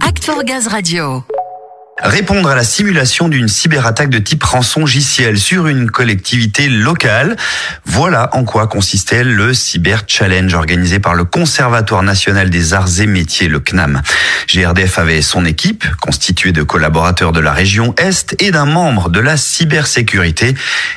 Act for Gaz Radio. Répondre à la simulation d'une cyberattaque de type rançongiciel sur une collectivité locale. Voilà en quoi consistait le Cyber Challenge organisé par le Conservatoire national des arts et métiers, le CNAM. GRDF avait son équipe, constituée de collaborateurs de la région Est et d'un membre de la cybersécurité.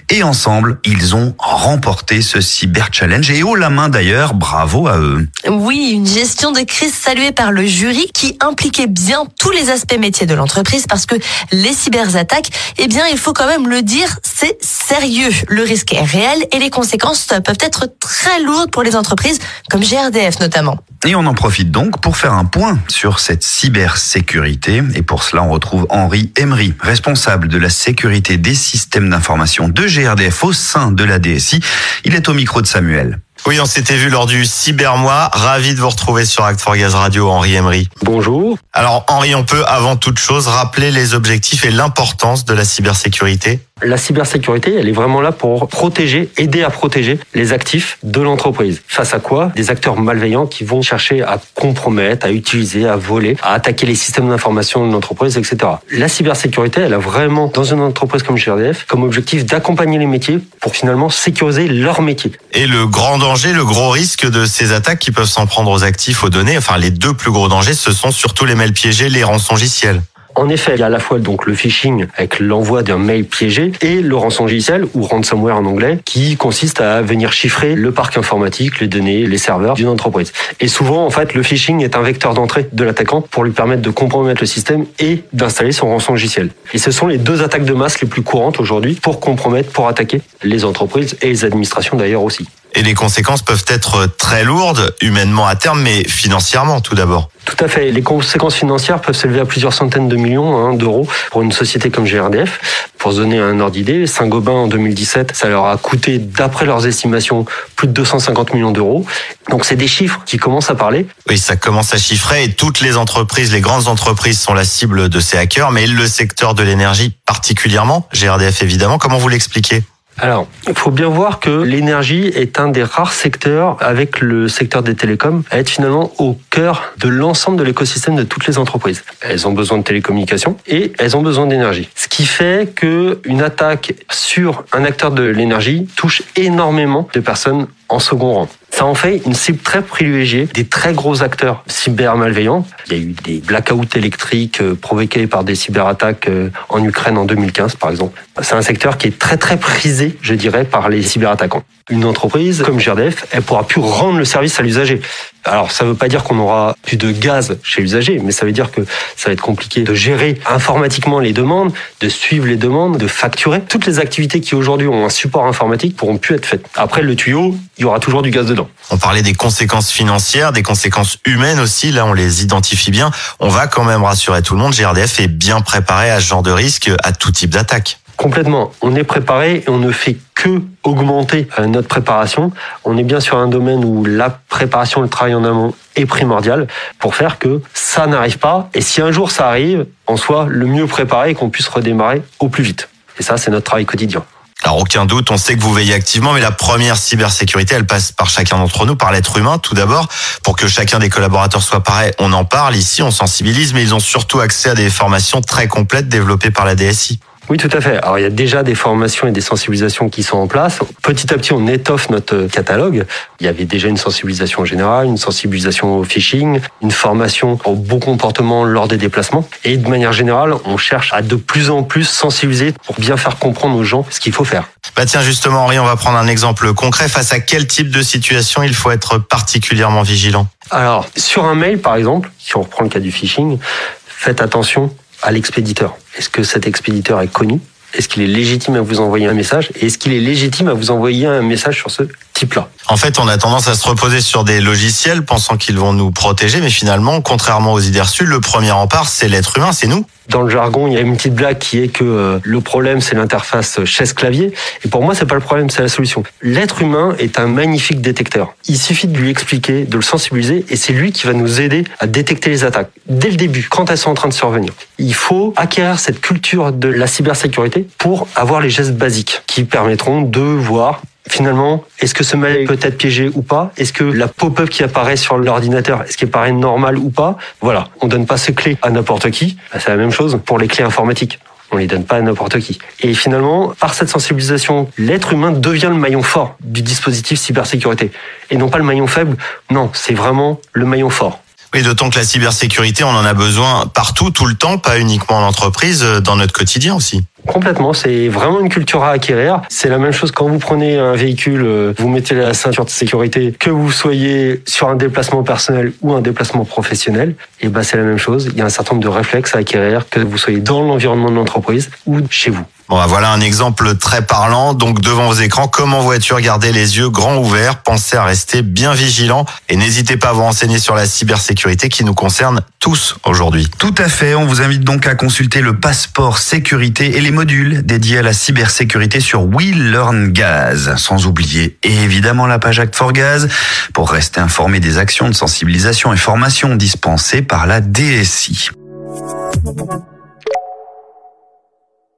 Et ensemble, ils ont remporté ce Cyber Challenge. Et haut la main d'ailleurs, bravo à eux. Oui, une gestion de crise saluée par le jury qui impliquait bien tous les aspects métiers de l'entreprise parce que les cyberattaques, eh bien, il faut quand même le dire, c'est sérieux. Le risque est réel et les conséquences peuvent être très lourdes pour les entreprises, comme GRDF notamment. Et on en profite donc pour faire un point sur cette cybersécurité. Et pour cela, on retrouve Henri Emery, responsable de la sécurité des systèmes d'information de GRDF au sein de la DSI. Il est au micro de Samuel. Oui, on s'était vu lors du Cybermois. Ravi de vous retrouver sur Act for Gaz Radio, Henri Emery. Bonjour. Alors, Henri, on peut avant toute chose rappeler les objectifs et l'importance de la cybersécurité la cybersécurité, elle est vraiment là pour protéger, aider à protéger les actifs de l'entreprise. Face à quoi Des acteurs malveillants qui vont chercher à compromettre, à utiliser, à voler, à attaquer les systèmes d'information de l'entreprise, etc. La cybersécurité, elle a vraiment, dans une entreprise comme GRDF, comme objectif d'accompagner les métiers pour finalement sécuriser leur métier. Et le grand danger, le gros risque de ces attaques qui peuvent s'en prendre aux actifs, aux données, enfin les deux plus gros dangers, ce sont surtout les mails piégés, les rançongiciels. En effet, il y a à la fois donc le phishing avec l'envoi d'un mail piégé et le rançongiciel ou ransomware en anglais qui consiste à venir chiffrer le parc informatique, les données, les serveurs d'une entreprise. Et souvent, en fait, le phishing est un vecteur d'entrée de l'attaquant pour lui permettre de compromettre le système et d'installer son rançongiciel. Et ce sont les deux attaques de masse les plus courantes aujourd'hui pour compromettre, pour attaquer les entreprises et les administrations d'ailleurs aussi. Et les conséquences peuvent être très lourdes, humainement à terme, mais financièrement tout d'abord. Tout à fait. Les conséquences financières peuvent s'élever à plusieurs centaines de millions hein, d'euros pour une société comme GRDF. Pour se donner un ordre d'idée, Saint-Gobain en 2017, ça leur a coûté, d'après leurs estimations, plus de 250 millions d'euros. Donc c'est des chiffres qui commencent à parler. Oui, ça commence à chiffrer et toutes les entreprises, les grandes entreprises sont la cible de ces hackers, mais le secteur de l'énergie particulièrement, GRDF évidemment. Comment vous l'expliquez? Alors, il faut bien voir que l'énergie est un des rares secteurs, avec le secteur des télécoms, à être finalement au cœur de l'ensemble de l'écosystème de toutes les entreprises. Elles ont besoin de télécommunications et elles ont besoin d'énergie. Ce qui fait que une attaque sur un acteur de l'énergie touche énormément de personnes en second rang. Ça en fait une cible très privilégiée des très gros acteurs cyber malveillants. Il y a eu des blackouts électriques euh, provoqués par des cyberattaques euh, en Ukraine en 2015, par exemple. C'est un secteur qui est très très prisé, je dirais, par les cyberattaquants. Une entreprise comme GRDF, elle pourra plus rendre le service à l'usager. Alors, ça ne veut pas dire qu'on aura plus de gaz chez l'usager, mais ça veut dire que ça va être compliqué de gérer informatiquement les demandes, de suivre les demandes, de facturer. Toutes les activités qui aujourd'hui ont un support informatique pourront plus être faites. Après, le tuyau, il y aura toujours du gaz dedans. On parlait des conséquences financières, des conséquences humaines aussi. Là, on les identifie bien. On va quand même rassurer tout le monde. GRDF est bien préparé à ce genre de risque, à tout type d'attaque. Complètement. On est préparé et on ne fait que augmenter euh, notre préparation. On est bien sur un domaine où la préparation, le travail en amont est primordial pour faire que ça n'arrive pas. Et si un jour ça arrive, on soit le mieux préparé et qu'on puisse redémarrer au plus vite. Et ça, c'est notre travail quotidien. Alors aucun doute, on sait que vous veillez activement, mais la première cybersécurité, elle passe par chacun d'entre nous, par l'être humain tout d'abord. Pour que chacun des collaborateurs soit pareil, on en parle ici, on sensibilise, mais ils ont surtout accès à des formations très complètes développées par la DSI. Oui, tout à fait. Alors, il y a déjà des formations et des sensibilisations qui sont en place. Petit à petit, on étoffe notre catalogue. Il y avait déjà une sensibilisation générale, une sensibilisation au phishing, une formation au bon comportement lors des déplacements. Et de manière générale, on cherche à de plus en plus sensibiliser pour bien faire comprendre aux gens ce qu'il faut faire. Bah tiens, justement, Henri, on va prendre un exemple concret. Face à quel type de situation il faut être particulièrement vigilant? Alors, sur un mail, par exemple, si on reprend le cas du phishing, faites attention à l'expéditeur. Est-ce que cet expéditeur est connu? Est-ce qu'il est légitime à vous envoyer un message? Et est-ce qu'il est légitime à vous envoyer un message sur ce type-là En fait, on a tendance à se reposer sur des logiciels pensant qu'ils vont nous protéger, mais finalement, contrairement aux idées reçues, le premier rempart, c'est l'être humain, c'est nous. Dans le jargon, il y a une petite blague qui est que euh, le problème, c'est l'interface chaise-clavier. Et pour moi, c'est pas le problème, c'est la solution. L'être humain est un magnifique détecteur. Il suffit de lui expliquer, de le sensibiliser, et c'est lui qui va nous aider à détecter les attaques. Dès le début, quand elles sont en train de survenir. Il faut acquérir cette culture de la cybersécurité pour avoir les gestes basiques qui permettront de voir finalement, est-ce que ce mail peut être piégé ou pas? Est-ce que la pop-up qui apparaît sur l'ordinateur, est-ce qu'elle paraît normale ou pas? Voilà, on donne pas ces clés à n'importe qui. Bah, c'est la même chose pour les clés informatiques. On les donne pas à n'importe qui. Et finalement, par cette sensibilisation, l'être humain devient le maillon fort du dispositif cybersécurité. Et non pas le maillon faible. Non, c'est vraiment le maillon fort. Oui, d'autant que la cybersécurité, on en a besoin partout, tout le temps, pas uniquement en entreprise, euh, dans notre quotidien aussi. Complètement, c'est vraiment une culture à acquérir. C'est la même chose quand vous prenez un véhicule, euh, vous mettez la ceinture de sécurité, que vous soyez sur un déplacement personnel ou un déplacement professionnel, et ben c'est la même chose. Il y a un certain nombre de réflexes à acquérir, que vous soyez dans l'environnement de l'entreprise ou chez vous. Bon, bah, voilà un exemple très parlant. Donc devant vos écrans, comme en voiture, gardez les yeux grands ouverts, pensez à rester bien vigilant et n'hésitez pas à vous renseigner sur la cybersécurité qui nous concerne tous aujourd'hui. Tout à fait, on vous invite donc à consulter le passeport sécurité et les modules dédiés à la cybersécurité sur We Learn Gaz, sans oublier évidemment la page Act for Gaz pour rester informé des actions de sensibilisation et formation dispensées par la DSI.